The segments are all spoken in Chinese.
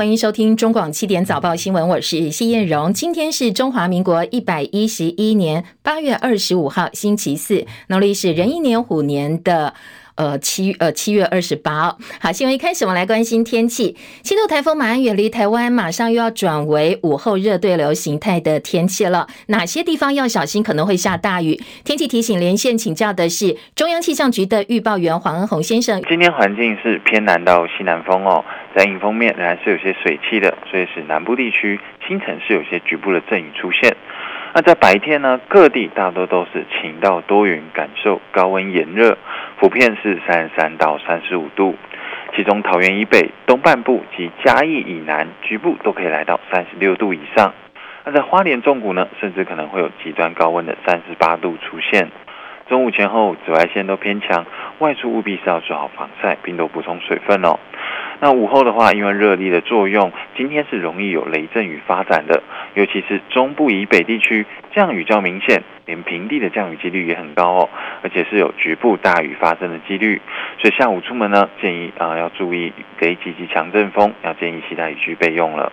欢迎收听中广七点早报新闻，我是谢艳荣。今天是中华民国一百一十一年八月二十五号，星期四，农历是壬寅年虎年的。呃，七呃七月二十八号，好，新闻一开始，我们来关心天气。轻度台风马上远离台湾，马上又要转为午后热对流形态的天气了。哪些地方要小心，可能会下大雨？天气提醒连线请教的是中央气象局的预报员黄恩宏先生。今天环境是偏南到西南风哦，在迎风面仍然是有些水汽的，所以使南部地区新城是有些局部的阵雨出现。那在白天呢，各地大多都是晴到多云，感受高温炎热，普遍是三十三到三十五度。其中桃园以北、东半部及嘉义以南，局部都可以来到三十六度以上。那在花莲中谷呢，甚至可能会有极端高温的三十八度出现。中午前后紫外线都偏强，外出务必是要做好防晒，并多补充水分哦。那午后的话，因为热力的作用，今天是容易有雷阵雨发展的，尤其是中部以北地区降雨较明显，连平地的降雨几率也很高哦，而且是有局部大雨发生的几率，所以下午出门呢，建议啊、要注意雷几级强阵风，要建议携带雨具备用了。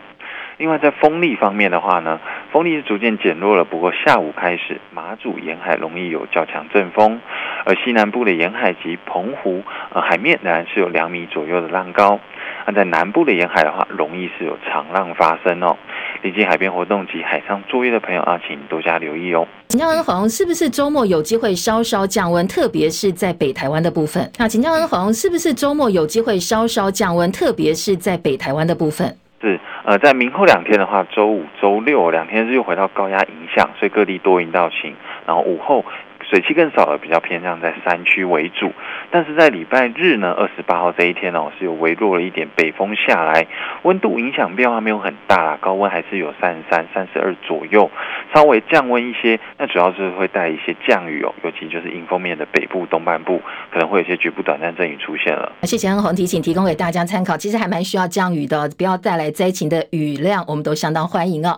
另外，在风力方面的话呢，风力是逐渐减弱了。不过下午开始，马祖沿海容易有较强阵风，而西南部的沿海及澎湖，呃，海面仍然是有两米左右的浪高。那在南部的沿海的话，容易是有长浪发生哦。临近海边活动及海上作业的朋友啊，请多加留意哦。请教恩鸿，是不是周末有机会稍稍降温？特别是在北台湾的部分。那请教恩鸿，是不是周末有机会稍稍降温？特别是在北台湾的部分。是，呃，在明后两天的话，周五、周六两天是又回到高压影响，所以各地多云到晴，然后午后。水汽更少了，比较偏向在山区为主。但是在礼拜日呢，二十八号这一天哦，是有微弱了一点北风下来，温度影响变化没有很大啦，高温还是有三十三、三十二左右，稍微降温一些。那主要是会带一些降雨哦，尤其就是迎风面的北部、东半部可能会有些局部短暂阵雨出现了。谢谢恩鸿提醒，提供给大家参考。其实还蛮需要降雨的，不要带来灾情的雨量，我们都相当欢迎哦。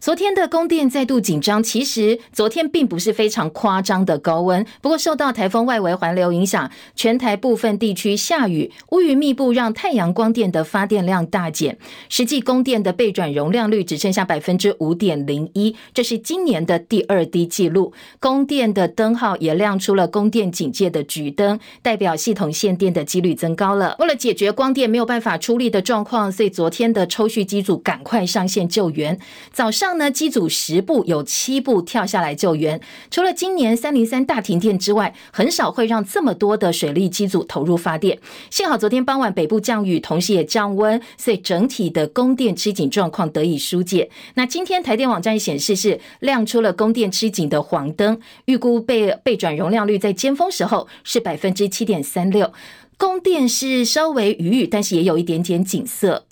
昨天的供电再度紧张，其实昨天并不是非常夸张的高温，不过受到台风外围环流影响，全台部分地区下雨，乌云密布，让太阳光电的发电量大减，实际供电的备转容量率只剩下百分之五点零一，这是今年的第二低纪录。供电的灯号也亮出了供电警戒的橘灯，代表系统限电的几率增高了。为了解决光电没有办法出力的状况，所以昨天的抽蓄机组赶快上线救援，早上。呢，机组十部有七部跳下来救援。除了今年三零三大停电之外，很少会让这么多的水力机组投入发电。幸好昨天傍晚北部降雨，同时也降温，所以整体的供电吃紧状况得以疏解。那今天台电网站显示是亮出了供电吃紧的黄灯，预估被被转容量率在尖峰时候是百分之七点三六，供电是稍微余裕，但是也有一点点紧色。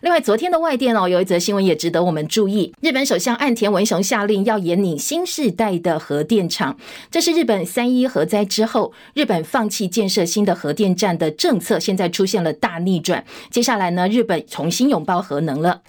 另外，昨天的外电哦，有一则新闻也值得我们注意。日本首相岸田文雄下令要研拟新世代的核电厂，这是日本三一核灾之后，日本放弃建设新的核电站的政策，现在出现了大逆转。接下来呢，日本重新拥抱核能了。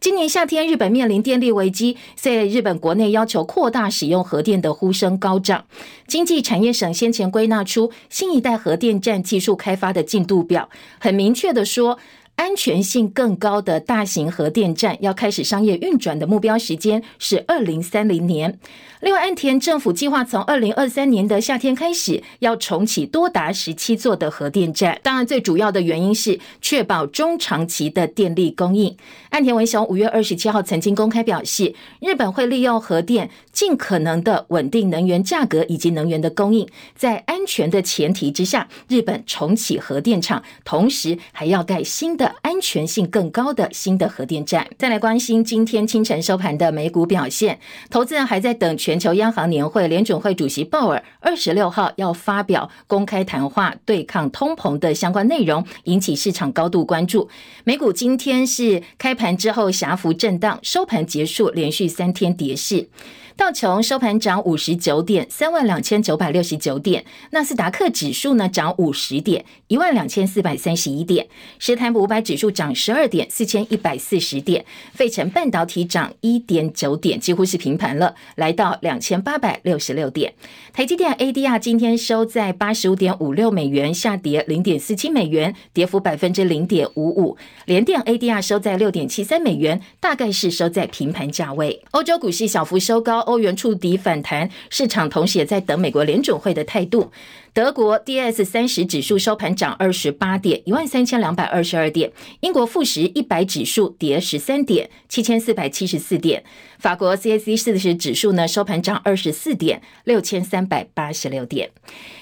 今年夏天，日本面临电力危机，在日本国内要求扩大使用核电的呼声高涨。经济产业省先前归纳出新一代核电站技术开发的进度表，很明确的说。安全性更高的大型核电站要开始商业运转的目标时间是二零三零年。另外，岸田政府计划从二零二三年的夏天开始要重启多达十七座的核电站。当然，最主要的原因是确保中长期的电力供应。岸田文雄五月二十七号曾经公开表示，日本会利用核电尽可能的稳定能源价格以及能源的供应，在安全的前提之下，日本重启核电厂，同时还要盖新的安全性更高的新的核电站。再来关心今天清晨收盘的美股表现，投资人还在等全。全球央行年会，联准会主席鲍尔二十六号要发表公开谈话，对抗通膨的相关内容，引起市场高度关注。美股今天是开盘之后狭幅震荡，收盘结束连续三天跌势。道琼收盘涨五十九点，三万两千九百六十九点；纳斯达克指数呢涨五十点，一万两千四百三十一点；史坦普五百指数涨十二点，四千一百四十点；费城半导体涨一点九点，几乎是平盘了，来到两千八百六十六点。台积电 ADR 今天收在八十五点五六美元，下跌零点四七美元，跌幅百分之零点五五。联电 ADR 收在六点七三美元，大概是收在平盘价位。欧洲股市小幅收高。欧元触底反弹，市场同时也在等美国联准会的态度。德国 D S 三十指数收盘涨二十八点，一万三千两百二十二点。英国富时一百指数跌十三点，七千四百七十四点。法国 CAC 四十指数呢收盘涨二十四点，六千三百八十六点。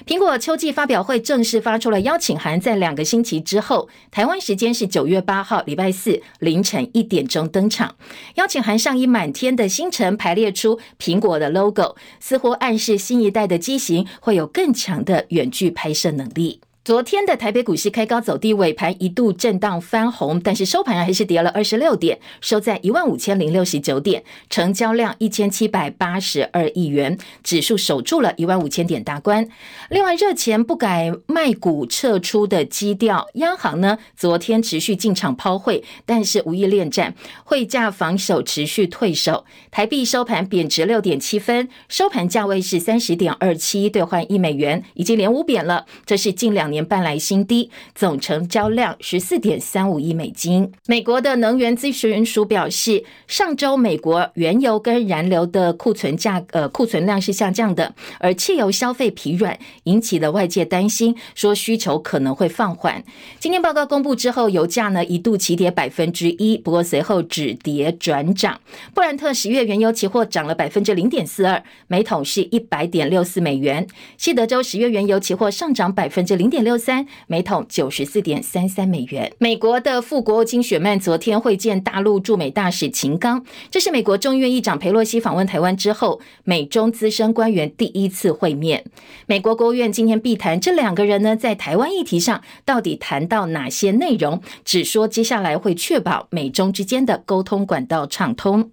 苹果秋季发表会正式发出了邀请函，在两个星期之后，台湾时间是九月八号礼拜四凌晨一点钟登场。邀请函上以满天的星辰排列出苹果的 logo，似乎暗示新一代的机型会有更强的远距拍摄能力。昨天的台北股市开高走低，尾盘一度震荡翻红，但是收盘还是跌了二十六点，收在一万五千零六十九点，成交量一千七百八十二亿元，指数守住了一万五千点大关。另外，热钱不改卖股撤出的基调，央行呢昨天持续进场抛汇，但是无意恋战，汇价防守持续退守，台币收盘贬值六点七分，收盘价位是三十点二七兑换一美元，已经连五贬了，这是近两年半来新低，总成交量十四点三五亿美金。美国的能源咨询署表示，上周美国原油跟燃油的库存价呃库存量是下降的，而汽油消费疲软，引起了外界担心，说需求可能会放缓。今天报告公布之后，油价呢一度急跌百分之一，不过随后止跌转涨。布兰特十月原油期货涨了百分之零点四二，每桶是一百点六四美元。西德州十月原油期货上涨百分之零点。六三每桶九十四点三三美元。美国的副国务卿雪曼昨天会见大陆驻美大使秦刚，这是美国众议院议长裴洛西访问台湾之后，美中资深官员第一次会面。美国国务院今天必谈这两个人呢，在台湾议题上到底谈到哪些内容？只说接下来会确保美中之间的沟通管道畅通。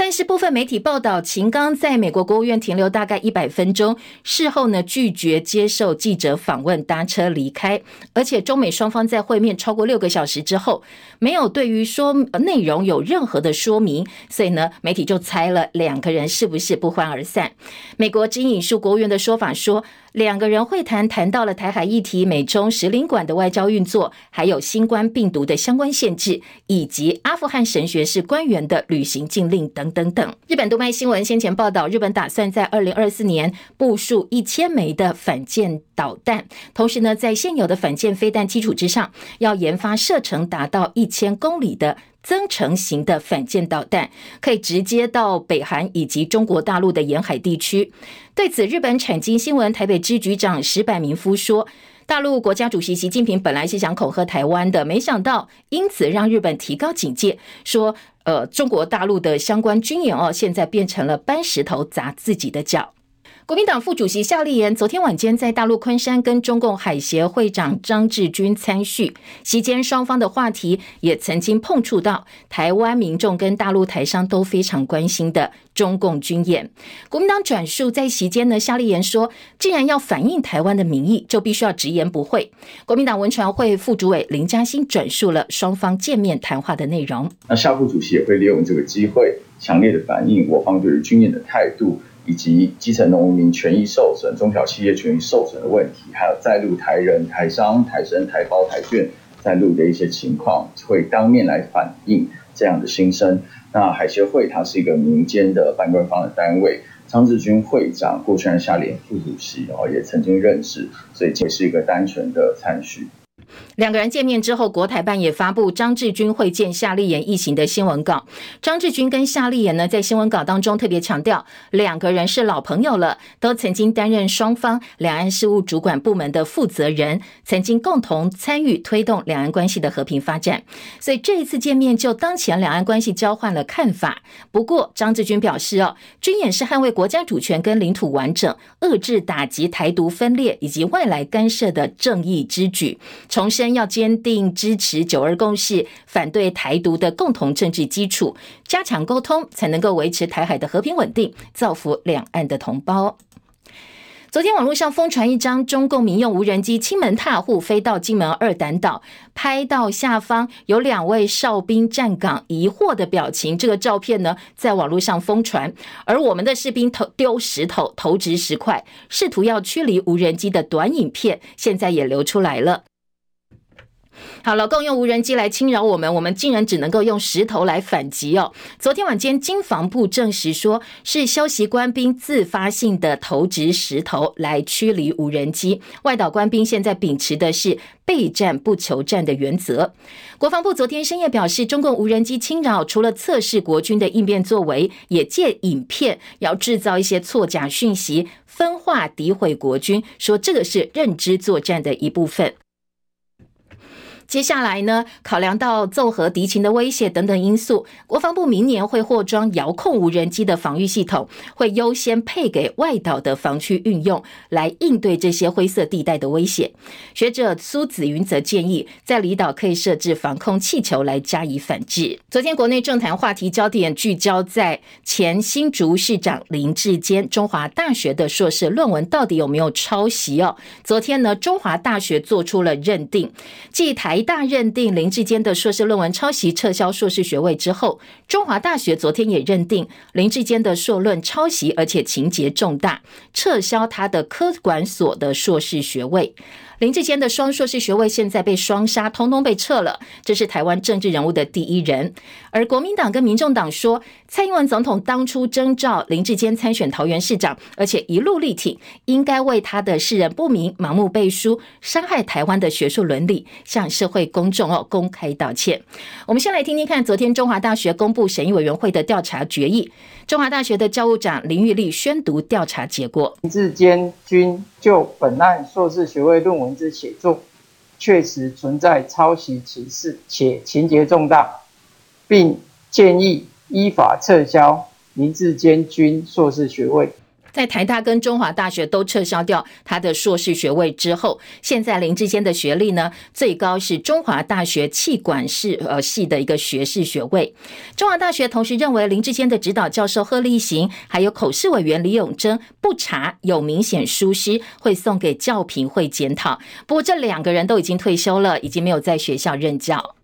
但是部分媒体报道，秦刚在美国国务院停留大概一百分钟，事后呢拒绝接受记者访问，搭车离开。而且中美双方在会面超过六个小时之后，没有对于说内容有任何的说明，所以呢媒体就猜了两个人是不是不欢而散。美国只引述国务院的说法说，两个人会谈谈到了台海议题、美中使领馆的外交运作，还有新冠病毒的相关限制，以及阿富汗神学士官员的旅行禁令等。等等，日本读卖新闻先前报道，日本打算在二零二四年部署一千枚的反舰导弹，同时呢，在现有的反舰飞弹基础之上，要研发射程达到一千公里的增程型的反舰导弹，可以直接到北韩以及中国大陆的沿海地区。对此，日本产经新闻台北支局长石柏明夫说。大陆国家主席习近平本来是想恐吓台湾的，没想到因此让日本提高警戒，说，呃，中国大陆的相关军演哦，现在变成了搬石头砸自己的脚。国民党副主席夏立言昨天晚间在大陆昆山跟中共海协会长张志军参叙，席间双方的话题也曾经碰触到台湾民众跟大陆台商都非常关心的中共军演。国民党转述在席间呢，夏立言说，既然要反映台湾的民意，就必须要直言不讳。国民党文传会副主委林嘉欣转述了双方见面谈话的内容。那夏副主席也会利用这个机会，强烈的反映我方对于军演的态度。以及基层农民权益受损、中小企业权益受损的问题，还有在陆台人、台商、台生、台胞、台眷在陆的一些情况，会当面来反映这样的心声。那海协会它是一个民间的半官方的单位，张志军会长过去和夏联副主席哦也曾经认识，所以这是一个单纯的参叙。两个人见面之后，国台办也发布张志军会见夏立言一行的新闻稿。张志军跟夏立言呢，在新闻稿当中特别强调，两个人是老朋友了，都曾经担任双方两岸事务主管部门的负责人，曾经共同参与推动两岸关系的和平发展。所以这一次见面，就当前两岸关系交换了看法。不过，张志军表示哦，军演是捍卫国家主权跟领土完整，遏制打击台独分裂以及外来干涉的正义之举。重申要坚定支持九二共识，反对台独的共同政治基础，加强沟通，才能够维持台海的和平稳定，造福两岸的同胞。昨天网络上疯传一张中共民用无人机亲门踏户飞到金门二胆岛，拍到下方有两位哨兵站岗疑惑的表情。这个照片呢，在网络上疯传，而我们的士兵投丢石头投掷石块，试图要驱离无人机的短影片，现在也流出来了。好了，共用无人机来侵扰我们，我们竟然只能够用石头来反击哦。昨天晚间，经防部证实说是消息官兵自发性的投掷石头来驱离无人机。外岛官兵现在秉持的是备战不求战的原则。国防部昨天深夜表示，中共无人机侵扰，除了测试国军的应变作为，也借影片要制造一些错假讯息，分化诋毁国军，说这个是认知作战的一部分。接下来呢，考量到奏合敌情的威胁等等因素，国防部明年会获装遥控无人机的防御系统，会优先配给外岛的防区运用，来应对这些灰色地带的威胁。学者苏子云则建议，在离岛可以设置防空气球来加以反制。昨天国内政坛话题焦点聚焦在前新竹市长林智坚中华大学的硕士论文到底有没有抄袭哦？昨天呢，中华大学做出了认定，继台。台大认定林志坚的硕士论文抄袭，撤销硕士学位之后，中华大学昨天也认定林志坚的硕论抄袭，而且情节重大，撤销他的科管所的硕士学位。林志坚的双硕士学位现在被双杀，通通被撤了。这是台湾政治人物的第一人。而国民党跟民众党说，蔡英文总统当初征召林志坚参选桃园市长，而且一路力挺，应该为他的世人不明、盲目背书、伤害台湾的学术伦理，向社会公众哦公开道歉。我们先来听听看，昨天中华大学公布审议委员会的调查决议。中华大学的教务长林玉立宣读调查结果：林志坚均就本案硕士学位论文文字写作，确实存在抄袭歧视，且情节重大，并建议依法撤销林志坚军硕士学位。在台大跟中华大学都撤销掉他的硕士学位之后，现在林志坚的学历呢，最高是中华大学气管系呃系的一个学士学位。中华大学同时认为林志坚的指导教授贺立行，还有口试委员李永珍不查有明显疏失，会送给教评会检讨。不过这两个人都已经退休了，已经没有在学校任教。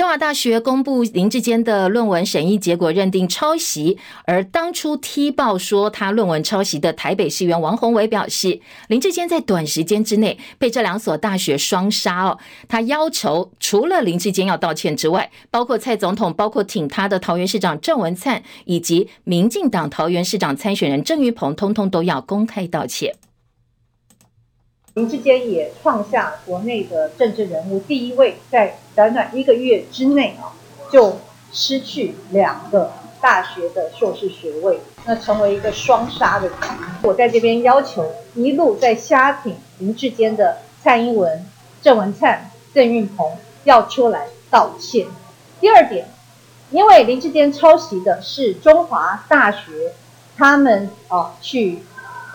中华大学公布林志坚的论文审议结果，认定抄袭。而当初踢爆说他论文抄袭的台北市员王鸿薇表示，林志坚在短时间之内被这两所大学双杀哦。他要求除了林志坚要道歉之外，包括蔡总统，包括挺他的桃园市长郑文灿，以及民进党桃园市长参选人郑运鹏，通通都要公开道歉。林志坚也创下国内的政治人物第一位，在短短一个月之内啊，就失去两个大学的硕士学位，那成为一个双杀的。我在这边要求一路在瞎挺林志坚的蔡英文、郑文灿、郑运鹏要出来道歉。第二点，因为林志坚抄袭的是中华大学他们啊去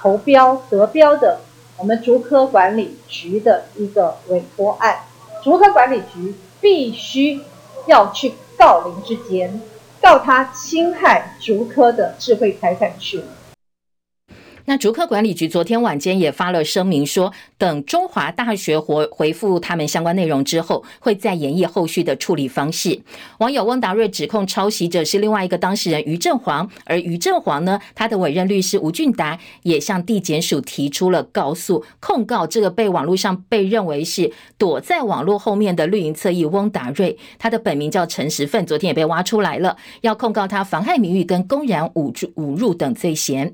投标得标的。我们竹科管理局的一个委托案，竹科管理局必须要去告林志坚，告他侵害竹科的智慧财产权。那竹科管理局昨天晚间也发了声明说，等中华大学回回复他们相关内容之后，会再演绎后续的处理方式。网友翁达瑞指控抄袭者是另外一个当事人于正煌，而于正煌呢，他的委任律师吴俊达也向地检署提出了告诉，控告这个被网络上被认为是躲在网络后面的绿营侧翼翁达瑞，他的本名叫陈时奋，昨天也被挖出来了，要控告他妨害名誉跟公然侮侮辱等罪嫌。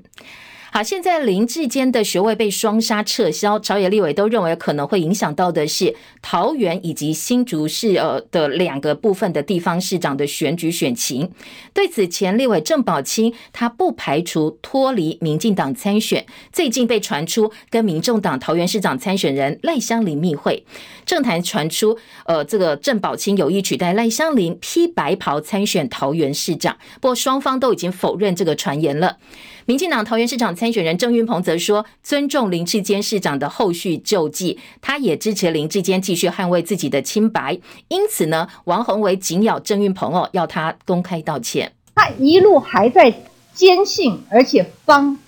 好，现在林志坚的学位被双杀撤销，朝野立委都认为可能会影响到的是桃园以及新竹市呃的两个部分的地方市长的选举选情。对此，前立委郑宝清他不排除脱离民进党参选。最近被传出跟民众党桃园市长参选人赖香伶密会，政坛传出呃这个郑宝清有意取代赖香伶披白袍参选桃园市长，不过双方都已经否认这个传言了。民进党桃园市长参选人郑运鹏则说，尊重林志坚市长的后续救济，他也支持林志坚继续捍卫自己的清白。因此呢，王鸿薇紧咬郑运鹏哦，要他公开道歉。他一路还在坚信，而且帮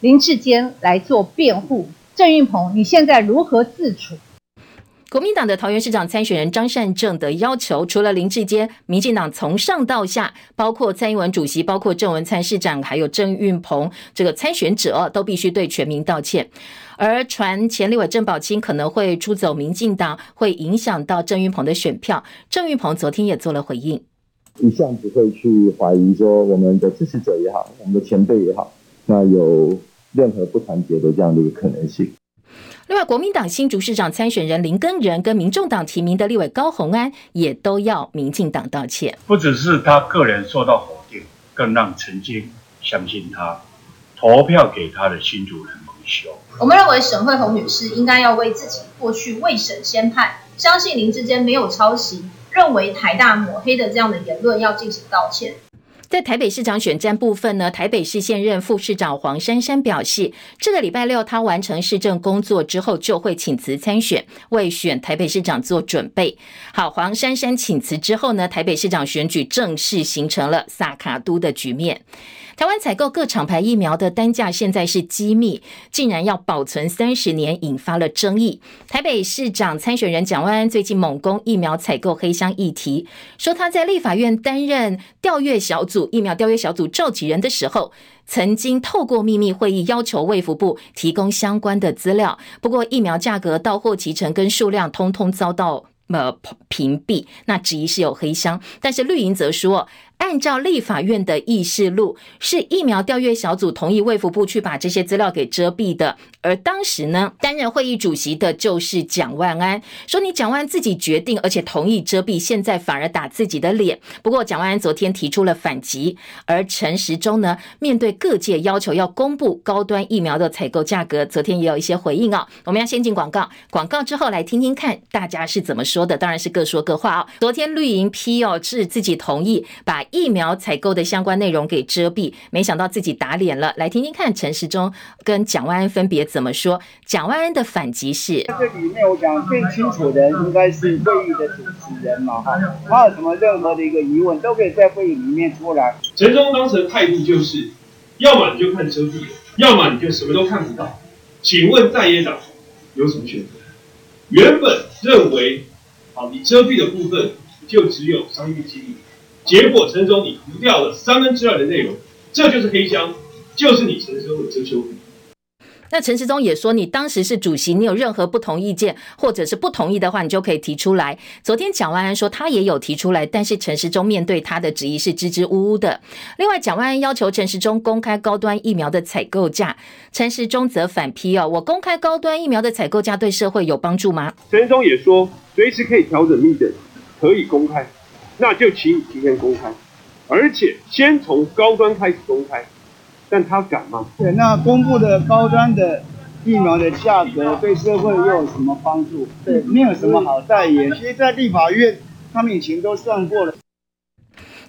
林志坚来做辩护。郑运鹏，你现在如何自处？国民党的桃园市长参选人张善政的要求，除了林志坚，民进党从上到下，包括蔡英文主席，包括郑文灿市长，还有郑运鹏这个参选者，都必须对全民道歉。而传前立委郑宝清可能会出走民进党，会影响到郑运鹏的选票。郑运鹏昨天也做了回应。一向不会去怀疑说我们的支持者也好，我们的前辈也好，那有任何不团结的这样的一个可能性。另外，国民党新竹市长参选人林根仁跟民众党提名的立委高鸿安也都要民进党道歉。不只是他个人受到否定，更让曾经相信他、投票给他的新竹人蒙羞。我们认为沈慧虹女士应该要为自己过去未审先判、相信林智坚没有抄袭。认为台大抹黑的这样的言论要进行道歉。在台北市长选战部分呢，台北市现任副市长黄珊珊表示，这个礼拜六他完成市政工作之后，就会请辞参选，为选台北市长做准备。好，黄珊珊请辞之后呢，台北市长选举正式形成了萨卡都的局面。台湾采购各厂牌疫苗的单价现在是机密，竟然要保存三十年，引发了争议。台北市长参选人蒋万安最近猛攻疫苗采购黑箱议题，说他在立法院担任调阅小组疫苗调阅小组召集人的时候，曾经透过秘密会议要求卫福部提供相关的资料。不过疫苗价格、到货期程跟数量，通通遭到呃屏蔽，那质疑是有黑箱。但是绿营则说，按照立法院的议事录，是疫苗调阅小组同意卫福部去把这些资料给遮蔽的。而当时呢，担任会议主席的就是蒋万安，说你蒋万安自己决定，而且同意遮蔽，现在反而打自己的脸。不过蒋万安昨天提出了反击，而陈时中呢，面对各界要求要公布高端疫苗的采购价格，昨天也有一些回应、哦。我们要先进广告，广告之后来听听看大家是怎么说的，当然是各说各话、哦。昨天绿营批哦，是自己同意把。疫苗采购的相关内容给遮蔽，没想到自己打脸了。来听听看陈时中跟蒋万安分别怎么说。蒋万安的反击是：在这里面我讲最清楚的应该是会议的主持人嘛，哈，他有什么任何的一个疑问都可以在会议里面出来。陈时中当时的态度就是，要么你就看遮蔽，要么你就什么都看不到。请问在野党有什么选择？原本认为，好，你遮蔽的部分就只有商业机密。结果陈时中你涂掉了三分之二的内容，这就是黑箱，就是你陈时中的遮羞布。那陈时中也说，你当时是主席，你有任何不同意见或者是不同意的话，你就可以提出来。昨天蒋万安说他也有提出来，但是陈时中面对他的质疑是支支吾吾的。另外，蒋万安要求陈时中公开高端疫苗的采购价，陈时中则反批哦，我公开高端疫苗的采购价对社会有帮助吗？陈时中也说，随时可以调整密等，可以公开。那就请你提前公开，而且先从高端开始公开，但他敢吗？对，那公布的高端的疫苗的价格对社会又有什么帮助？对，没有什么好代言。其实，在立法院，他们以前都算过了。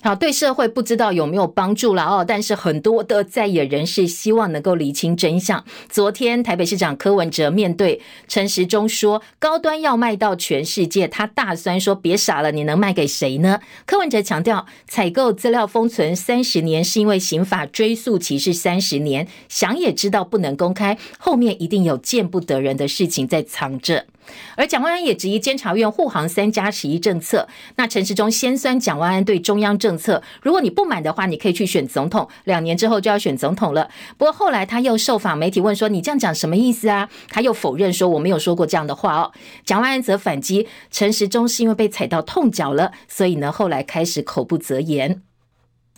好，对社会不知道有没有帮助了哦，但是很多的在野人士希望能够厘清真相。昨天台北市长柯文哲面对陈时中说，高端要卖到全世界，他大酸说别傻了，你能卖给谁呢？柯文哲强调，采购资料封存三十年是因为刑法追诉期是三十年，想也知道不能公开，后面一定有见不得人的事情在藏着。而蒋万安也质疑监察院护航三加十一政策。那陈时中先酸蒋万安对中央政策，如果你不满的话，你可以去选总统，两年之后就要选总统了。不过后来他又受访媒体问说：“你这样讲什么意思啊？”他又否认说：“我没有说过这样的话哦。”蒋万安则反击：“陈时中是因为被踩到痛脚了，所以呢后来开始口不择言。”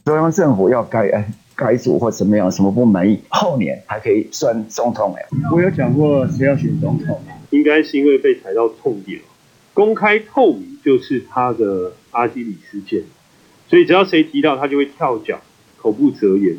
中央政府要改改组或怎么样，什么不满意，后年还可以算总统哎。我有讲过谁要选总统。应该是因为被踩到痛点，公开透明就是他的阿基里斯腱，所以只要谁提到他就会跳脚，口不择言。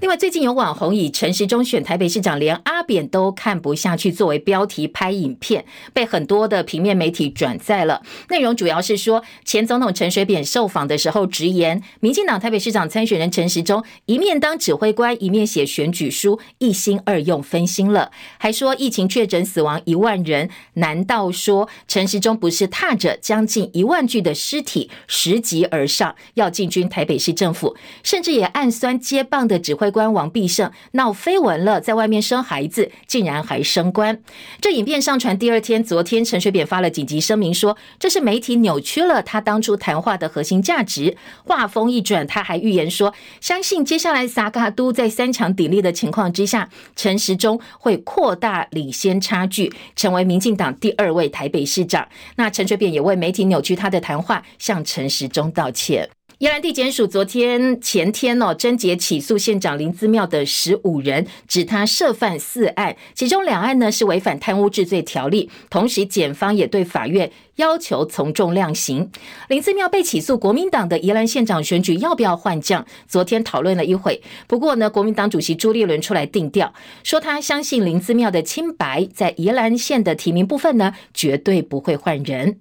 另外，最近有网红以陈时中选台北市长，连阿扁都看不下去作为标题拍影片，被很多的平面媒体转载了。内容主要是说，前总统陈水扁受访的时候直言，民进党台北市长参选人陈时中一面当指挥官，一面写选举书，一心二用，分心了。还说疫情确诊死亡一万人，难道说陈时中不是踏着将近一万具的尸体拾级而上，要进军台北市政府，甚至也暗酸接棒的指挥官王必胜闹绯闻了，在外面生孩子，竟然还升官。这影片上传第二天，昨天陈水扁发了紧急声明说，这是媒体扭曲了他当初谈话的核心价值。话锋一转，他还预言说，相信接下来撒卡都在三强鼎立的情况之下，陈时中会扩大领先差距，成为民进党第二位台北市长。那陈水扁也为媒体扭曲他的谈话，向陈时中道歉。宜兰地检署昨天、前天哦，侦结起诉县长林姿妙的十五人，指他涉犯四案，其中两案呢是违反贪污治罪条例。同时，检方也对法院要求从重量刑。林姿妙被起诉，国民党的宜兰县长选举要不要换将？昨天讨论了一会，不过呢，国民党主席朱立伦出来定调，说他相信林姿妙的清白，在宜兰县的提名部分呢，绝对不会换人。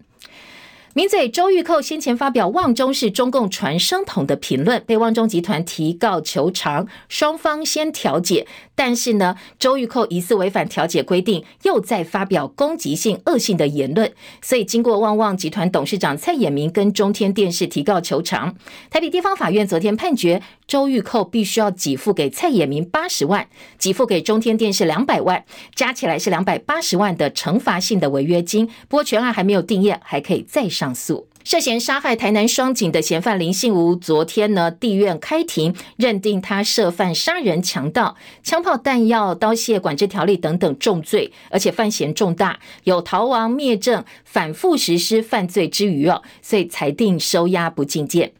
名嘴周玉蔻先前发表旺中是中共传声筒的评论，被旺中集团提告求偿，双方先调解。但是呢，周玉蔻疑似违反调解规定，又再发表攻击性、恶性的言论，所以经过旺旺集团董事长蔡衍明跟中天电视提告求偿，台北地方法院昨天判决周玉蔻必须要给付给蔡衍明八十万，给付给中天电视两百万，加起来是两百八十万的惩罚性的违约金。不过全案还没有定谳，还可以再上。上诉，涉嫌杀害台南双井的嫌犯林信吴，昨天呢，地院开庭认定他涉犯杀人、强盗、枪炮弹药刀械管制条例等等重罪，而且犯嫌重大，有逃亡灭证、反复实施犯罪之余哦，所以裁定收押不进见。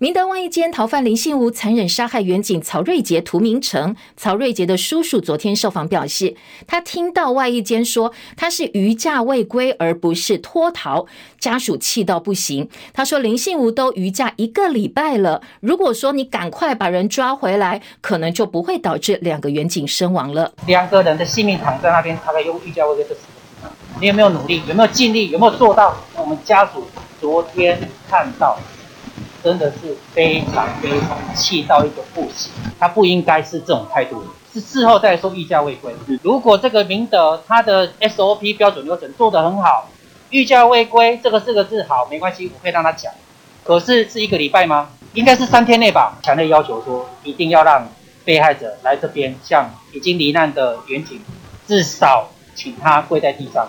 明德外役监逃犯林信吾残忍杀害员警曹瑞杰、涂明诚。曹瑞杰的叔叔昨天受访表示，他听到外役监说他是余假未归，而不是脱逃，家属气到不行。他说林信吾都余假一个礼拜了，如果说你赶快把人抓回来，可能就不会导致两个员警身亡了。两个人的性命躺在那边，他可以用逾假未归的死。你有没有努力？有没有尽力？有没有做到？我们家属昨天看到。真的是非常非常气到一个不行，他不应该是这种态度，是事后再说逾假未归。如果这个明德他的 SOP 标准流程做得很好，逾假未归这个四个字好没关系，我可以让他讲。可是是一个礼拜吗？应该是三天内吧。强烈要求说，一定要让被害者来这边，向已经罹难的远景至少请他跪在地上。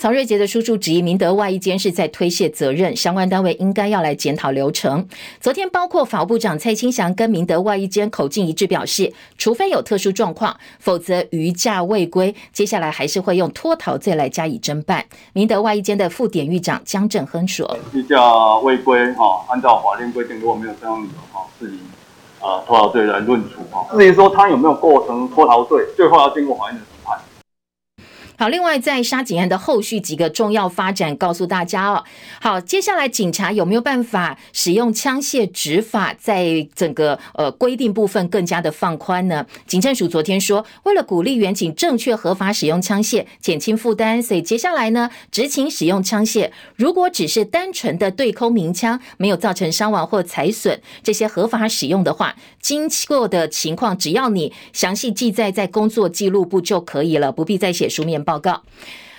曹瑞杰的叔叔质疑明德外役监是在推卸责任，相关单位应该要来检讨流程。昨天，包括法务部长蔡清祥跟明德外役监口径一致表示，除非有特殊状况，否则逾假未归，接下来还是会用脱逃罪来加以侦办。明德外役监的副典狱长江正亨说：“逾假未归，哈，按照法令规定，如果没有这样理由，哈，是以啊脱逃罪来论处，哈。至于说他有没有构成脱逃罪，最后要经过法院的。”好，另外在杀警案的后续几个重要发展，告诉大家哦。好，接下来警察有没有办法使用枪械执法，在整个呃规定部分更加的放宽呢？警政署昨天说，为了鼓励员警正确合法使用枪械，减轻负担，所以接下来呢，执勤使用枪械，如果只是单纯的对空鸣枪，没有造成伤亡或财损，这些合法使用的话，经过的情况，只要你详细记载在工作记录簿就可以了，不必再写书面报报告。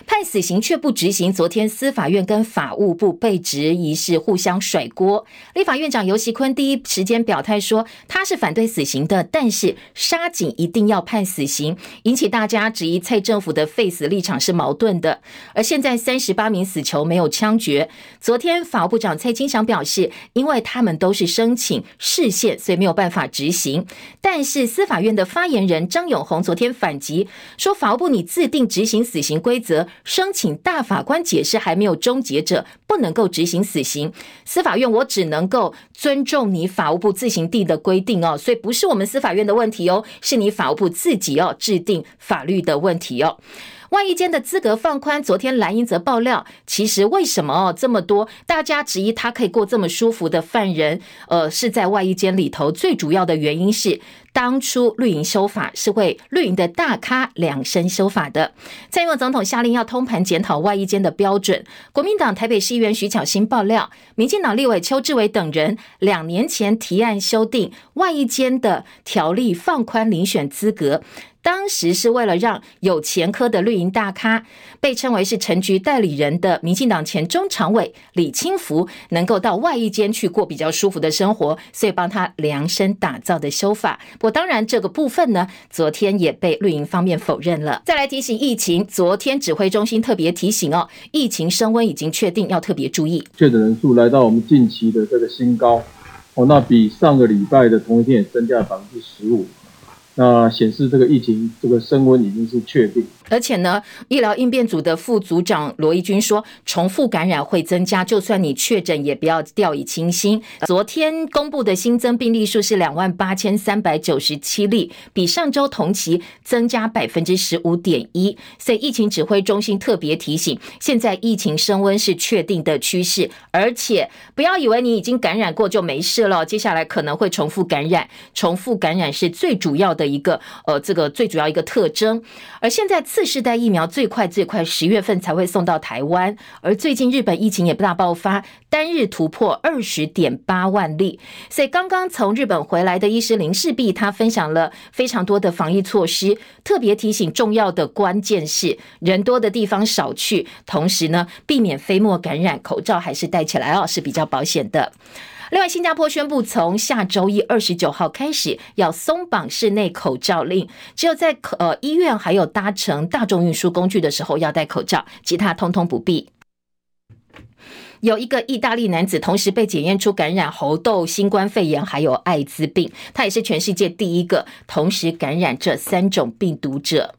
判死刑却不执行，昨天司法院跟法务部被质疑是互相甩锅。立法院长游锡坤第一时间表态说，他是反对死刑的，但是杀警一定要判死刑，引起大家质疑蔡政府的废死立场是矛盾的。而现在三十八名死囚没有枪决，昨天法务部长蔡金祥表示，因为他们都是申请释宪，所以没有办法执行。但是司法院的发言人张永红昨天反击说，法务部你自定执行死刑规则。申请大法官解释还没有终结者，不能够执行死刑。司法院我只能够尊重你法务部自行定的规定哦，所以不是我们司法院的问题哦，是你法务部自己要制定法律的问题哦。外衣间的资格放宽，昨天蓝营则爆料，其实为什么哦这么多大家质疑他可以过这么舒服的犯人，呃，是在外衣间里头，最主要的原因是当初绿营修法是为绿营的大咖量身修法的。蔡英文总统下令要通盘检讨外衣间的标准。国民党台北市议员徐巧芯爆料，民进党立委邱志伟等人两年前提案修订外衣间的条例，放宽遴选资格。当时是为了让有前科的绿营大咖，被称为是陈局代理人的民进党前中常委李清福，能够到外一间去过比较舒服的生活，所以帮他量身打造的修法。不过当然这个部分呢，昨天也被绿营方面否认了。再来提醒疫情，昨天指挥中心特别提醒哦，疫情升温已经确定，要特别注意。确诊人数来到我们近期的这个新高，哦，那比上个礼拜的同一天增加了百分之十五。那显示这个疫情这个升温已经是确定。而且呢，医疗应变组的副组长罗一军说，重复感染会增加，就算你确诊，也不要掉以轻心。昨天公布的新增病例数是两万八千三百九十七例，比上周同期增加百分之十五点一。所以疫情指挥中心特别提醒，现在疫情升温是确定的趋势，而且不要以为你已经感染过就没事了，接下来可能会重复感染，重复感染是最主要的一个呃，这个最主要一个特征。而现在次世代疫苗最快最快十月份才会送到台湾，而最近日本疫情也不大爆发，单日突破二十点八万例。所以刚刚从日本回来的医师林世璧，他分享了非常多的防疫措施，特别提醒重要的关键是人多的地方少去，同时呢避免飞沫感染，口罩还是戴起来哦，是比较保险的。另外，新加坡宣布从下周一二十九号开始要松绑室内口罩令，只有在呃医院还有搭乘大众运输工具的时候要戴口罩，其他通通不必。有一个意大利男子同时被检验出感染猴痘、新冠肺炎还有艾滋病，他也是全世界第一个同时感染这三种病毒者。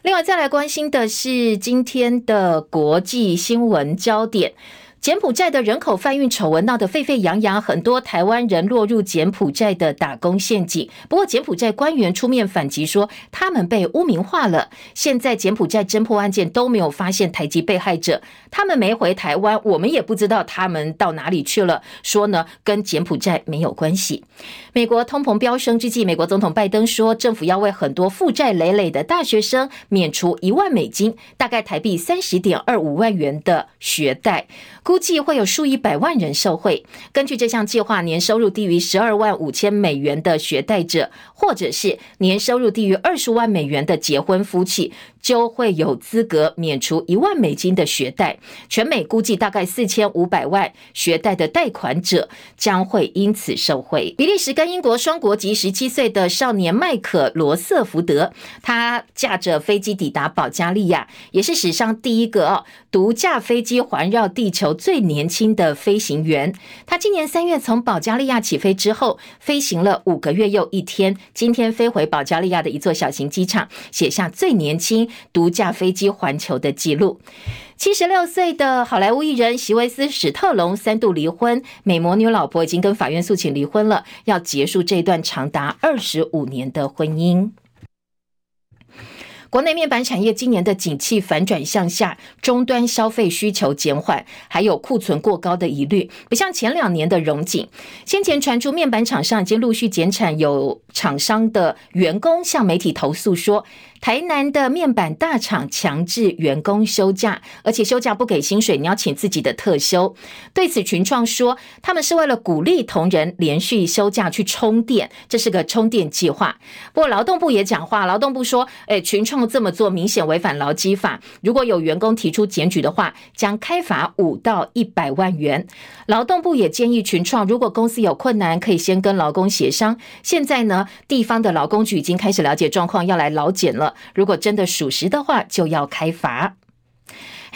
另外，再来关心的是今天的国际新闻焦点。柬埔寨的人口贩运丑闻闹得沸沸扬扬，很多台湾人落入柬埔寨的打工陷阱。不过，柬埔寨官员出面反击说，他们被污名化了。现在柬埔寨侦破案件都没有发现台籍被害者，他们没回台湾，我们也不知道他们到哪里去了。说呢，跟柬埔寨没有关系。美国通膨飙升之际，美国总统拜登说，政府要为很多负债累累的大学生免除一万美金，大概台币三十点二五万元的学贷。估计会有数以百万人受惠。根据这项计划，年收入低于十二万五千美元的学贷者，或者是年收入低于二十万美元的结婚夫妻，就会有资格免除一万美金的学贷。全美估计大概四千五百万学贷的贷款者将会因此受惠。比利时跟英国双国籍十七岁的少年麦可罗瑟福德，他驾着飞机抵达保加利亚，也是史上第一个哦，独驾飞机环绕地球最年轻的飞行员。他今年三月从保加利亚起飞之后，飞行了五个月又一天，今天飞回保加利亚的一座小型机场，写下最年轻。独驾飞机环球的记录。七十六岁的好莱坞艺人席维斯·史特龙三度离婚，美魔女老婆已经跟法院诉请离婚了，要结束这段长达二十五年的婚姻。国内面板产业今年的景气反转向下，终端消费需求减缓，还有库存过高的疑虑，不像前两年的融景。先前传出面板厂商已经陆续减产，有厂商的员工向媒体投诉说，台南的面板大厂强制员工休假，而且休假不给薪水，你要请自己的特休。对此，群创说他们是为了鼓励同仁连续休假去充电，这是个充电计划。不过劳动部也讲话，劳动部说，诶，群创这么做明显违反劳基法，如果有员工提出检举的话，将开罚五到一百万元。劳动部也建议群创，如果公司有困难，可以先跟劳工协商。现在呢，地方的劳工局已经开始了解状况，要来劳检了。如果真的属实的话，就要开罚。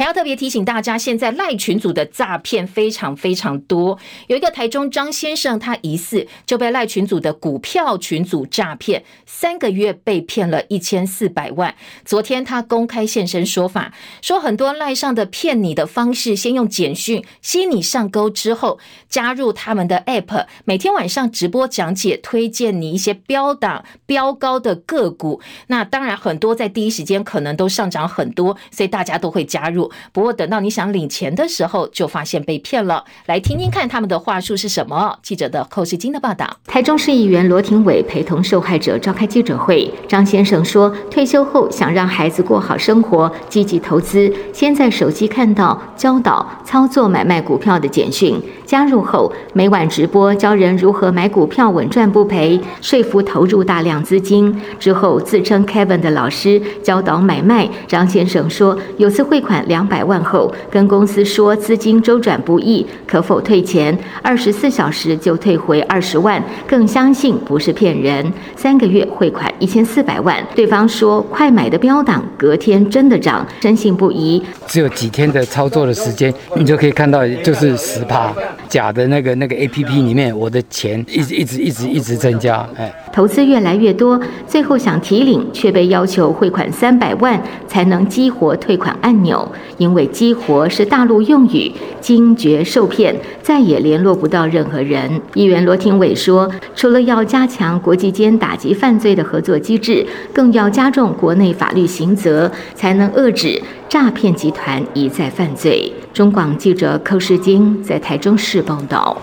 还要特别提醒大家，现在赖群组的诈骗非常非常多。有一个台中张先生，他疑似就被赖群组的股票群组诈骗，三个月被骗了一千四百万。昨天他公开现身说法，说很多赖上的骗你的方式，先用简讯吸你上钩之后，加入他们的 App，每天晚上直播讲解，推荐你一些标档标高的个股。那当然很多在第一时间可能都上涨很多，所以大家都会加入。不过等到你想领钱的时候，就发现被骗了。来听听看他们的话术是什么？记者的寇世金的报道。台中市议员罗廷伟陪同受害者召开记者会，张先生说，退休后想让孩子过好生活，积极投资，先在手机看到教导操作买卖股票的简讯，加入后每晚直播教人如何买股票稳赚不赔，说服投入大量资金之后，自称 Kevin 的老师教导买卖。张先生说，有次汇款两百万后，跟公司说资金周转不易，可否退钱？二十四小时就退回二十万，更相信不是骗人。三个月汇款一千四百万，对方说快买的标档隔天真的涨，深信不疑。只有几天的操作的时间，你就可以看到，就是十趴假的那个那个 A P P 里面，我的钱一直一直一直一直增加，哎，投资越来越多，最后想提领却被要求汇款三百万才能激活退款按钮，因为激活是大陆用语，惊觉受骗，再也联络不到任何人。议员罗廷伟说，除了要加强国际间打击犯罪的合作机制，更要加重国内法律刑责，才能遏制诈骗集团一再犯罪。中广记者寇世金在台中市报道。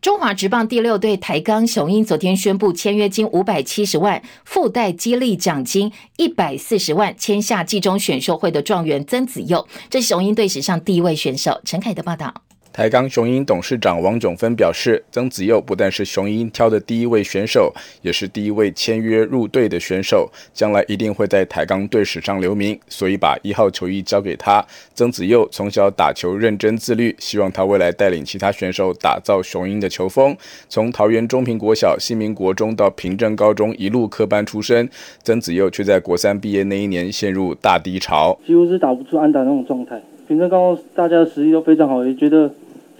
中华职棒第六队台钢雄鹰昨天宣布签约金五百七十万，附带激励奖金一百四十万，签下季中选秀会的状元曾子佑，这是雄鹰队史上第一位选手。陈凯的报道。台钢雄鹰董事长王炯芬表示，曾子佑不但是雄鹰挑的第一位选手，也是第一位签约入队的选手，将来一定会在台钢队史上留名，所以把一号球衣交给他。曾子佑从小打球认真自律，希望他未来带领其他选手打造雄鹰的球风。从桃园中平国小、新民国中到平镇高中一路科班出身，曾子佑却在国三毕业那一年陷入大低潮，几乎是打不出安打那种状态。平镇高大家的实力都非常好，也觉得。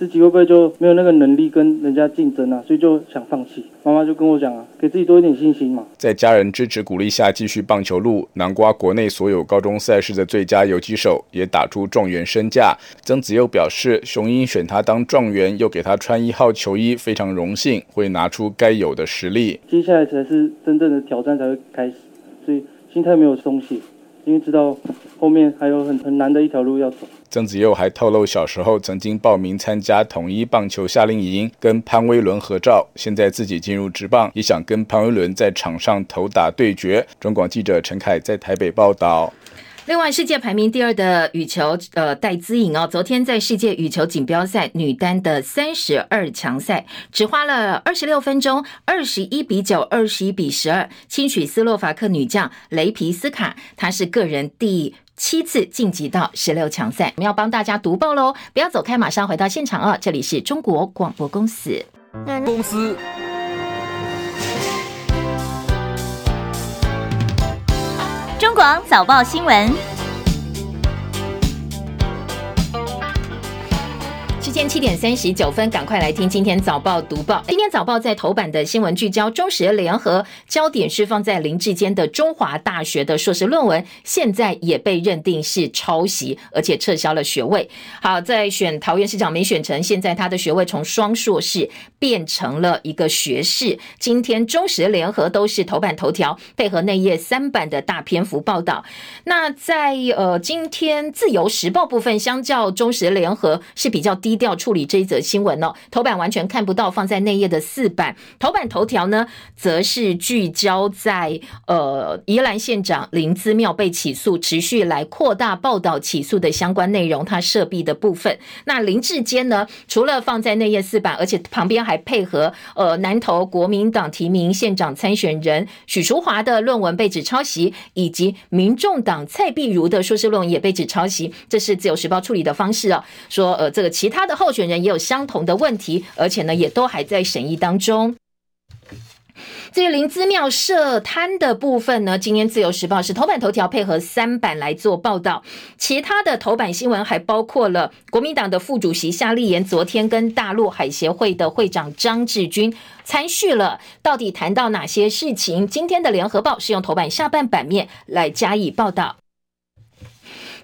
自己会不会就没有那个能力跟人家竞争啊？所以就想放弃。妈妈就跟我讲啊，给自己多一点信心嘛。在家人支持鼓励下，继续棒球路，南瓜国内所有高中赛事的最佳游击手，也打出状元身价。曾子佑表示，雄鹰选他当状元，又给他穿一号球衣，非常荣幸，会拿出该有的实力。接下来才是真正的挑战才会开始，所以心态没有松懈，因为知道后面还有很很难的一条路要走。曾子佑还透露，小时候曾经报名参加统一棒球夏令营，跟潘威伦合照。现在自己进入职棒，也想跟潘威伦在场上投打对决。中广记者陈凯在台北报道。另外，世界排名第二的羽球呃戴资颖哦，昨天在世界羽球锦标赛女单的三十二强赛，只花了二十六分钟，二十一比九，二十一比十二，轻取斯洛伐克女将雷皮斯卡，她是个人第。七次晋级到十六强赛，我们要帮大家读报喽！不要走开，马上回到现场哦！这里是中国广播公司。公司。中广早报新闻。时间七点三十九分，赶快来听今天早报读报。今天早报在头版的新闻聚焦，中时联合焦点是放在林志坚的中华大学的硕士论文，现在也被认定是抄袭，而且撤销了学位。好，在选桃园市长没选成，现在他的学位从双硕士变成了一个学士。今天中时联合都是头版头条，配合内页三版的大篇幅报道。那在呃今天自由时报部分，相较中时联合是比较低。要处理这一则新闻哦，头版完全看不到，放在内页的四版。头版头条呢，则是聚焦在呃宜兰县长林姿妙被起诉，持续来扩大报道起诉的相关内容，他涉弊的部分。那林志坚呢，除了放在内页四版，而且旁边还配合呃南投国民党提名县长参选人许淑华的论文被指抄袭，以及民众党蔡壁如的硕士论文也被指抄袭。这是自由时报处理的方式啊，说呃这个其他的。候选人也有相同的问题，而且呢，也都还在审议当中。至于林姿妙涉贪的部分呢，今天自由时报是头版头条，配合三版来做报道。其他的头版新闻还包括了国民党的副主席夏立言昨天跟大陆海协会的会长张志军参叙了，到底谈到哪些事情？今天的联合报是用头版下半版面来加以报道。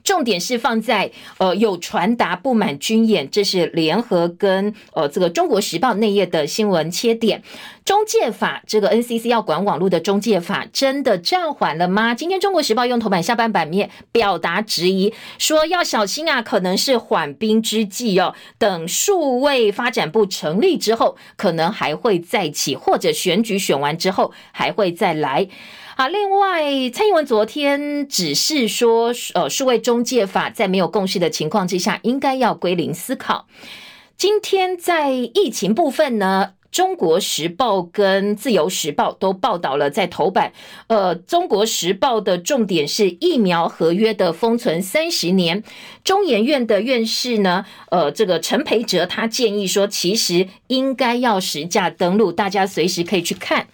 重点是放在呃有传达不满军演，这是联合跟呃这个中国时报内页的新闻切点。中介法这个 NCC 要管网络的中介法真的暂缓了吗？今天中国时报用头版下半版面表达质疑，说要小心啊，可能是缓兵之计哦。等数位发展部成立之后，可能还会再起，或者选举选完之后还会再来。好，另外，蔡英文昨天只是说，呃，数位中介法在没有共识的情况之下，应该要归零思考。今天在疫情部分呢？中国时报跟自由时报都报道了，在头版，呃，中国时报的重点是疫苗合约的封存三十年。中研院的院士呢，呃，这个陈培哲他建议说，其实应该要实价登录，大家随时可以去看，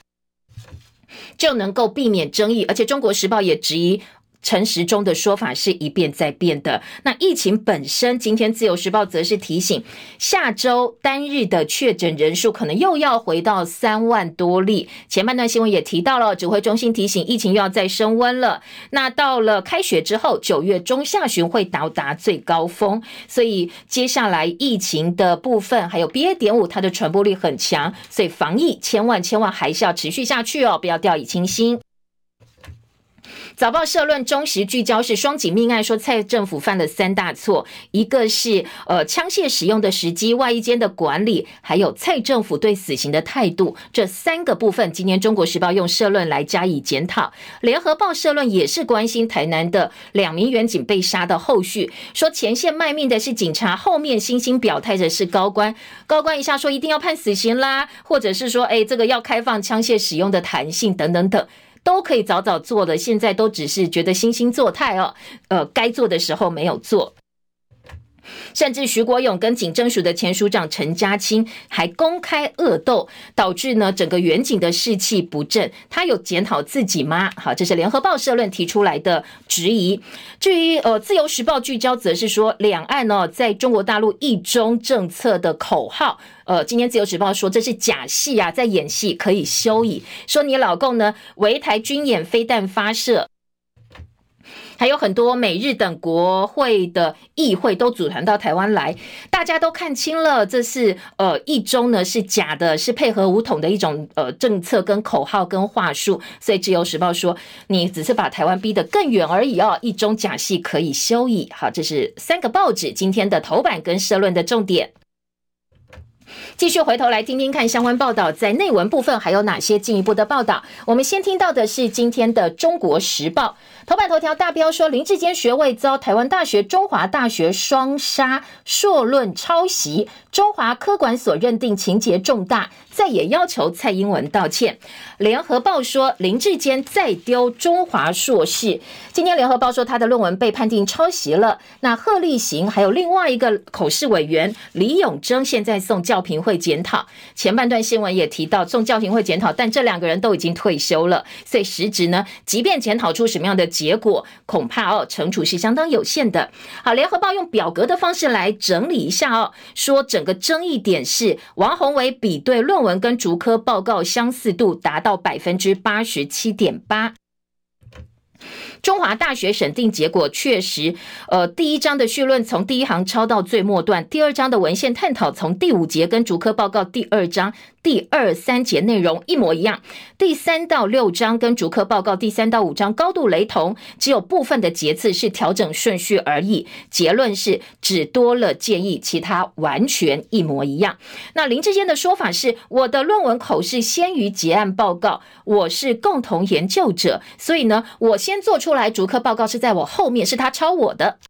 就能够避免争议。而且中国时报也质疑。陈时中的说法是一变再变的。那疫情本身，今天自由时报则是提醒，下周单日的确诊人数可能又要回到三万多例。前半段新闻也提到了，指挥中心提醒疫情又要再升温了。那到了开学之后，九月中下旬会到达最高峰，所以接下来疫情的部分还有 BA. 点五，它的传播力很强，所以防疫千万千万还是要持续下去哦，不要掉以轻心。早报社论中时聚焦是双警命案，说蔡政府犯了三大错，一个是呃枪械使用的时机、外衣间的管理，还有蔡政府对死刑的态度，这三个部分，今天中国时报用社论来加以检讨。联合报社论也是关心台南的两名员警被杀的后续，说前线卖命的是警察，后面星星表态的是高官，高官一下说一定要判死刑啦，或者是说哎这个要开放枪械使用的弹性等等等。都可以早早做的，现在都只是觉得惺惺作态哦，呃，该做的时候没有做。甚至徐国勇跟警政署的前署长陈家清还公开恶斗，导致呢整个远警的士气不振。他有检讨自己吗？好，这是联合报社论提出来的质疑。至于呃自由时报聚焦，则是说两岸呢在中国大陆一中政策的口号。呃，今天自由时报说这是假戏啊，在演戏，可以休矣。说你老共呢围台军演飞弹发射。还有很多美日等国会的议会都组团到台湾来，大家都看清了，这是呃一中呢是假的，是配合武统的一种呃政策跟口号跟话术，所以自由时报说你只是把台湾逼得更远而已哦，一中假戏可以休矣。好，这是三个报纸今天的头版跟社论的重点。继续回头来听听看相关报道，在内文部分还有哪些进一步的报道？我们先听到的是今天的《中国时报》头版头条大标说，林志坚学位遭台湾大学、中华大学双杀，硕论抄袭，中华科管所认定情节重大，再也要求蔡英文道歉。联合报说林志坚再丢中华硕士。今天联合报说他的论文被判定抄袭了。那贺立行还有另外一个口试委员李永珍现在送教评会检讨。前半段新闻也提到送教评会检讨，但这两个人都已经退休了，所以实质呢，即便检讨出什么样的结果，恐怕哦惩处是相当有限的。好，联合报用表格的方式来整理一下哦，说整个争议点是王宏伟比对论文跟竹科报告相似度达到百分之八十七点八。中华大学审定结果确实，呃，第一章的绪论从第一行抄到最末段，第二章的文献探讨从第五节跟逐科报告第二章第二三节内容一模一样，第三到六章跟逐科报告第三到五章高度雷同，只有部分的节次是调整顺序而已。结论是只多了建议，其他完全一模一样。那林志坚的说法是，我的论文口是先于结案报告，我是共同研究者，所以呢，我先做出。后来，逐客报告是在我后面，是他抄我的。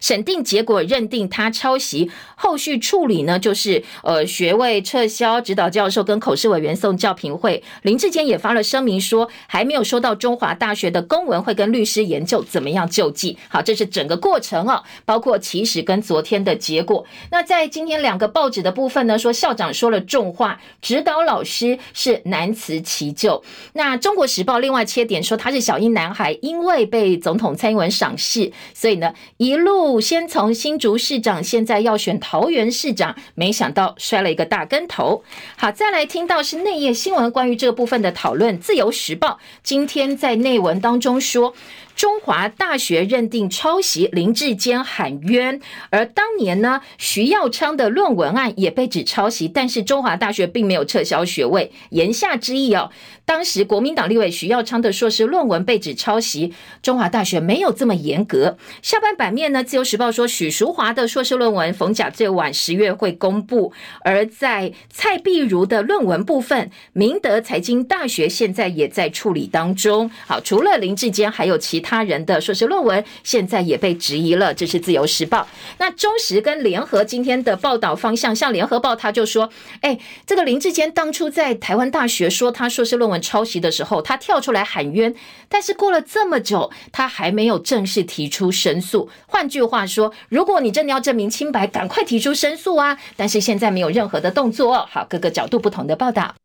审定结果认定他抄袭，后续处理呢，就是呃学位撤销，指导教授跟口试委员送教评会。林志坚也发了声明说，还没有收到中华大学的公文，会跟律师研究怎么样救济。好，这是整个过程哦，包括起始跟昨天的结果。那在今天两个报纸的部分呢，说校长说了重话，指导老师是难辞其咎。那中国时报另外切点说他是小英男孩，因为被总统蔡英文赏识，所以呢一。路先从新竹市长，现在要选桃园市长，没想到摔了一个大跟头。好，再来听到是内页新闻关于这个部分的讨论，《自由时报》今天在内文当中说。中华大学认定抄袭，林志坚喊冤。而当年呢，徐耀昌的论文案也被指抄袭，但是中华大学并没有撤销学位。言下之意哦，当时国民党立委徐耀昌的硕士论文被指抄袭，中华大学没有这么严格。下半版面呢，《自由时报》说许淑华的硕士论文逢甲最晚十月会公布，而在蔡碧如的论文部分，明德财经大学现在也在处理当中。好，除了林志坚，还有其他。他人的硕士论文现在也被质疑了，这是自由时报。那中时跟联合今天的报道方向，像联合报他就说：“哎，这个林志坚当初在台湾大学说他硕士论文抄袭的时候，他跳出来喊冤，但是过了这么久，他还没有正式提出申诉。换句话说，如果你真的要证明清白，赶快提出申诉啊！但是现在没有任何的动作。好，各个角度不同的报道。”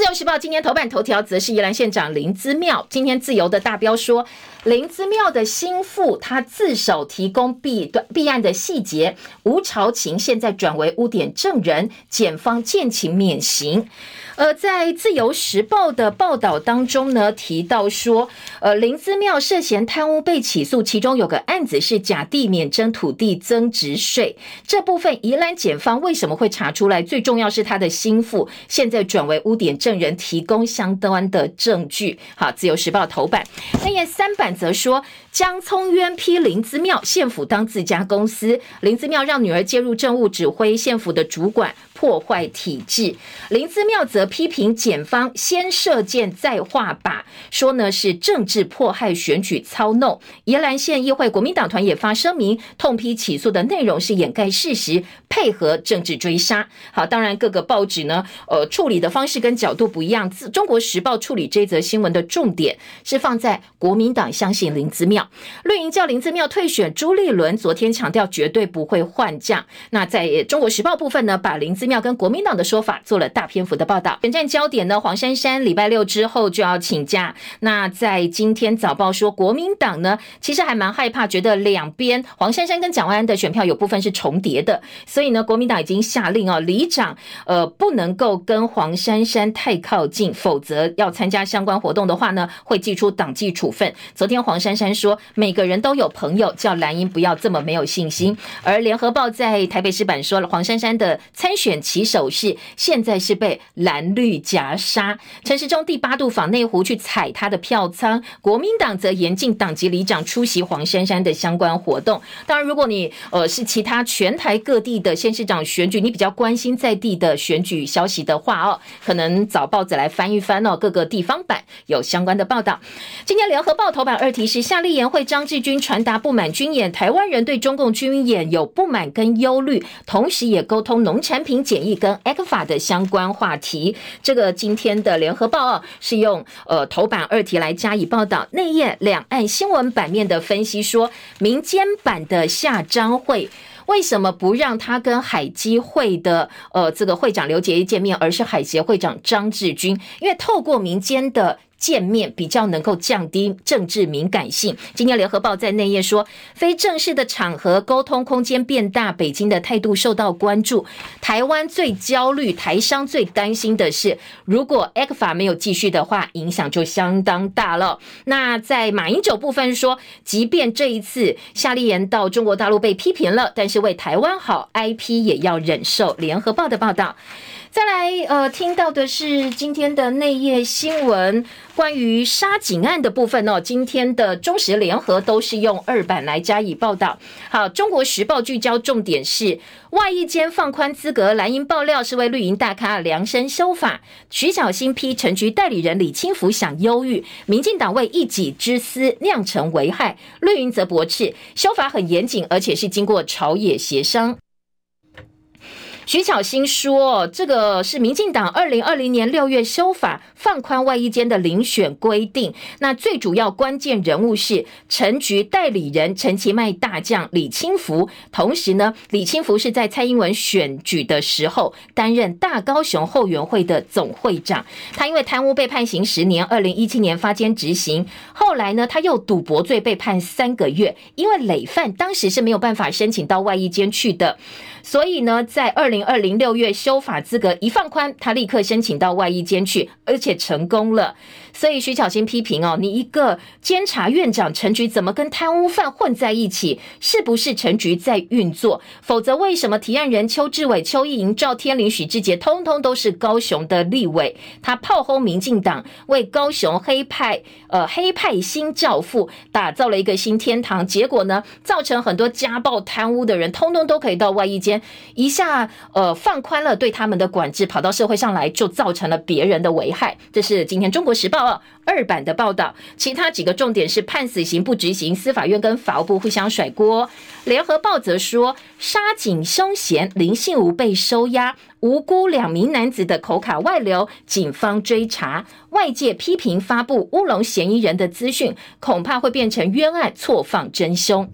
自由时报今天头版头条则是宜兰县长林姿妙。今天自由的大标说，林姿妙的心腹他自首提供弊弊案的细节，吴朝琴现在转为污点证人，检方见情免刑。呃，在自由时报的报道当中呢，提到说，呃，林姿妙涉嫌贪污被起诉，其中有个案子是假地免征土地增值税，这部分宜兰检方为什么会查出来？最重要是他的心腹现在转为污点证人，提供相关的证据。好，自由时报头版，那页三版则说。江聪渊批林姿妙，县府当自家公司，林姿妙让女儿介入政务，指挥县府的主管破坏体制。林姿妙则批评检方先射箭再画靶，说呢是政治迫害选举操弄。宜兰县议会国民党团也发声明，痛批起诉的内容是掩盖事实，配合政治追杀。好，当然各个报纸呢，呃，处理的方式跟角度不一样。自中国时报处理这则新闻的重点是放在国民党相信林子妙。绿营叫林子妙退选，朱立伦昨天强调绝对不会换将。那在中国时报部分呢，把林姿妙跟国民党的说法做了大篇幅的报道。选战焦点呢，黄珊珊礼拜六之后就要请假。那在今天早报说，国民党呢其实还蛮害怕，觉得两边黄珊珊跟蒋万安的选票有部分是重叠的，所以呢，国民党已经下令哦，里长呃不能够跟黄珊珊太靠近，否则要参加相关活动的话呢，会祭出党纪处分。昨天黄珊珊说。每个人都有朋友，叫蓝英不要这么没有信心。而联合报在台北市版说了，黄珊珊的参选起手是现在是被蓝绿夹杀。陈时中第八度访内湖去踩他的票仓，国民党则严禁党籍里长出席黄珊珊的相关活动。当然，如果你呃是其他全台各地的县市长选举，你比较关心在地的选举消息的话哦，可能找报纸来翻一翻哦，各个地方版有相关的报道。今天联合报头版二题是夏立言会张志军传达不满军演，台湾人对中共军演有不满跟忧虑，同时也沟通农产品检疫跟 ECFA 的相关话题。这个今天的联合报啊，是用呃头版二题来加以报道。内页两岸新闻版面的分析说，民间版的夏张会为什么不让他跟海基会的呃这个会长刘杰一见面，而是海协会长张志军？因为透过民间的。见面比较能够降低政治敏感性。今天联合报在内页说，非正式的场合沟通空间变大，北京的态度受到关注。台湾最焦虑，台商最担心的是，如果 ECFA 没有继续的话，影响就相当大了。那在马英九部分说，即便这一次夏立言到中国大陆被批评了，但是为台湾好，IP 也要忍受。联合报的报道。再来，呃，听到的是今天的内页新闻，关于杀警案的部分哦。今天的中时联合都是用二版来加以报道。好，中国时报聚焦重点是外一间放宽资格，蓝营爆料是为绿营大咖量身修法。徐小新批陈菊代理人李清福想忧郁，民进党为一己之私酿成危害，绿营则驳斥修法很严谨，而且是经过朝野协商。徐巧芯说，这个是民进党二零二零年六月修法放宽外役间的遴选规定。那最主要关键人物是陈局代理人陈其迈大将李清福。同时呢，李清福是在蔡英文选举的时候担任大高雄后援会的总会长。他因为贪污被判刑十年，二零一七年发监执行。后来呢，他又赌博罪被判三个月，因为累犯，当时是没有办法申请到外役监去的。所以呢，在二零二零六月修法资格一放宽，他立刻申请到外役监去，而且成功了。所以徐巧芯批评哦，你一个监察院长陈菊怎么跟贪污犯混在一起？是不是陈菊在运作？否则为什么提案人邱志伟、邱意莹、赵天麟、许志杰，通通都是高雄的立委？他炮轰民进党，为高雄黑派呃黑派新教父打造了一个新天堂，结果呢，造成很多家暴贪污的人，通通都可以到外役监。一下，呃，放宽了对他们的管制，跑到社会上来，就造成了别人的危害。这是今天《中国时报》二版的报道。其他几个重点是判死刑不执行，司法院跟法务部互相甩锅。《联合报》则说，杀警凶嫌林信吾被收押，无辜两名男子的口卡外流，警方追查。外界批评发布乌龙嫌疑人的资讯，恐怕会变成冤案错放真凶。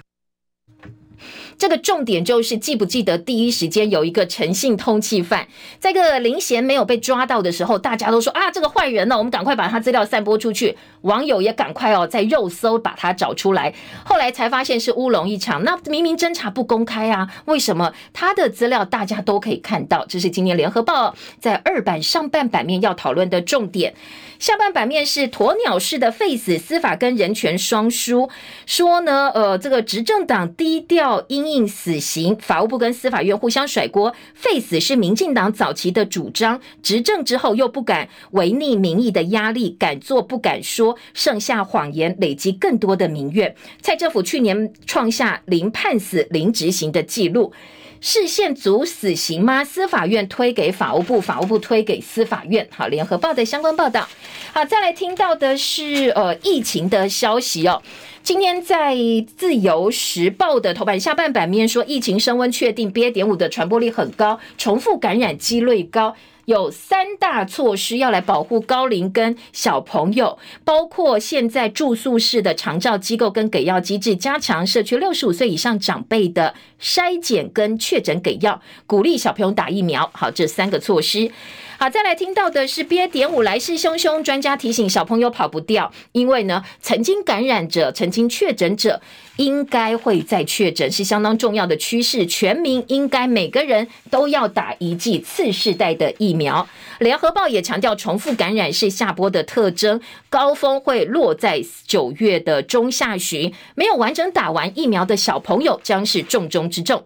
这个重点就是记不记得第一时间有一个诚信通缉犯，在个林贤没有被抓到的时候，大家都说啊，这个坏人呢，我们赶快把他资料散播出去。网友也赶快哦，在肉搜把他找出来。后来才发现是乌龙一场，那明明侦查不公开啊，为什么他的资料大家都可以看到？这是今年联合报在二版上半版面要讨论的重点。下半版面是鸵鸟式的废死，司法跟人权双输，说呢，呃，这个执政党低调因应死刑，法务部跟司法院互相甩锅，废死是民进党早期的主张，执政之后又不敢违逆民意的压力，敢做不敢说，剩下谎言，累积更多的民怨。蔡政府去年创下零判死、零执行的记录。释宪组死刑吗？司法院推给法务部，法务部推给司法院。好，联合报的相关报道。好，再来听到的是呃疫情的消息哦。今天在自由时报的头版下半版面说，疫情升温确定，BA. 点五的传播力很高，重复感染几率高。有三大措施要来保护高龄跟小朋友，包括现在住宿式的长照机构跟给药机制，加强社区六十五岁以上长辈的筛检跟确诊给药，鼓励小朋友打疫苗。好，这三个措施。好，再来听到的是 BA. 点五来势汹汹，专家提醒小朋友跑不掉，因为呢，曾经感染者、曾经确诊者应该会再确诊，是相当重要的趋势。全民应该每个人都要打一剂次世代的疫苗。联合报也强调，重复感染是下波的特征，高峰会落在九月的中下旬，没有完整打完疫苗的小朋友将是重中之重。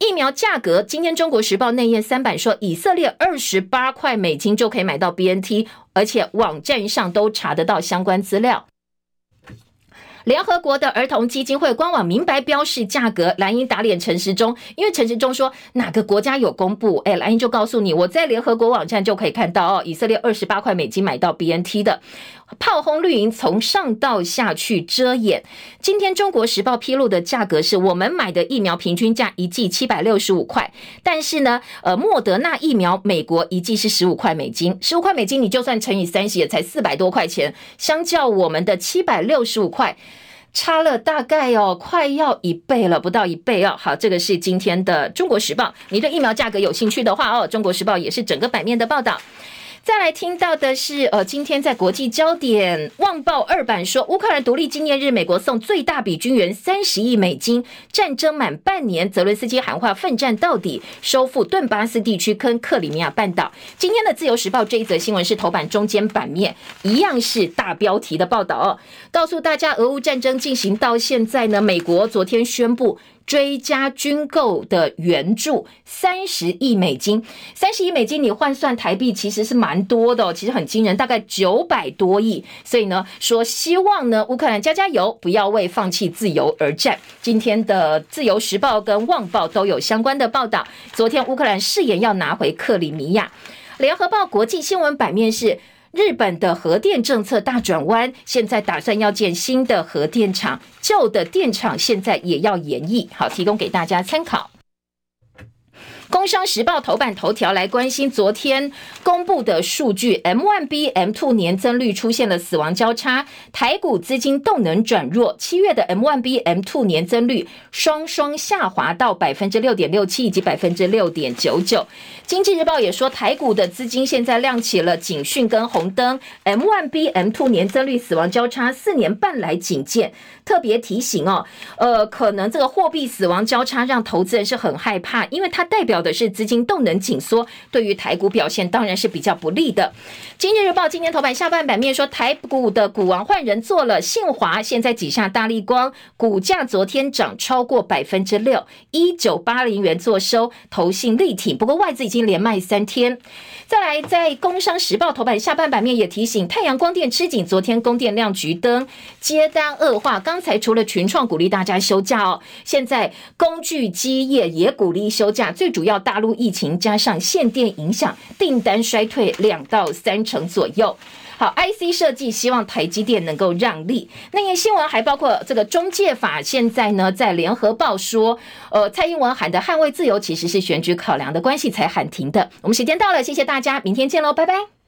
疫苗价格，今天《中国时报》内页三版说，以色列二十八块美金就可以买到 BNT，而且网站上都查得到相关资料。联合国的儿童基金会官网明白标示价格，蓝英打脸陈时中，因为陈时中说哪个国家有公布，哎，蓝英就告诉你，我在联合国网站就可以看到哦，以色列二十八块美金买到 BNT 的，炮轰绿营从上到下去遮掩。今天中国时报披露的价格是我们买的疫苗平均价一剂七百六十五块，但是呢，呃，莫德纳疫苗美国一剂是十五块美金，十五块美金你就算乘以三十也才四百多块钱，相较我们的七百六十五块。差了大概哦，快要一倍了，不到一倍哦。好，这个是今天的《中国时报》。你对疫苗价格有兴趣的话哦，《中国时报》也是整个版面的报道。再来听到的是，呃，今天在国际焦点，《旺报》二版说，乌克兰独立纪念日，美国送最大笔军援三十亿美金。战争满半年，泽伦斯基喊话奋战到底，收复顿巴斯地区跟克里米亚半岛。今天的《自由时报》这一则新闻是头版中间版面，一样是大标题的报道哦，告诉大家，俄乌战争进行到现在呢，美国昨天宣布。追加军购的援助三十亿美金，三十亿美金你换算台币其实是蛮多的，其实很惊人，大概九百多亿。所以呢，说希望呢乌克兰加加油，不要为放弃自由而战。今天的《自由时报》跟《旺报》都有相关的报道。昨天乌克兰誓言要拿回克里米亚，《联合报》国际新闻版面是。日本的核电政策大转弯，现在打算要建新的核电厂，旧的电厂现在也要延役。好，提供给大家参考。工商时报头版头条来关心昨天公布的数据，M1B M2 年增率出现了死亡交叉，台股资金动能转弱，七月的 M1B M2 年增率双双下滑到百分之六点六七以及百分之六点九九。经济日报也说，台股的资金现在亮起了警讯跟红灯，M1B M2 年增率死亡交叉四年半来仅见，特别提醒哦，呃，可能这个货币死亡交叉让投资人是很害怕，因为它代表的是资金动能紧缩，对于台股表现当然是比较不利的。今日日报今天头版下半版面说，台股的股王换人做了，信华现在挤下大立光，股价昨天涨超过百分之六，一九八零元做收，投信力挺，不过外资已经连卖三天。再来，在工商时报头版下半版面也提醒，太阳光电吃紧，昨天供电亮橘灯，接单恶化刚。才除了群创鼓励大家休假哦，现在工具机业也鼓励休假。最主要，大陆疫情加上限电影响，订单衰退两到三成左右。好，IC 设计希望台积电能够让利。那些新闻还包括这个中介法，现在呢在联合报说，呃，蔡英文喊的捍卫自由，其实是选举考量的关系才喊停的。我们时间到了，谢谢大家，明天见喽，拜拜。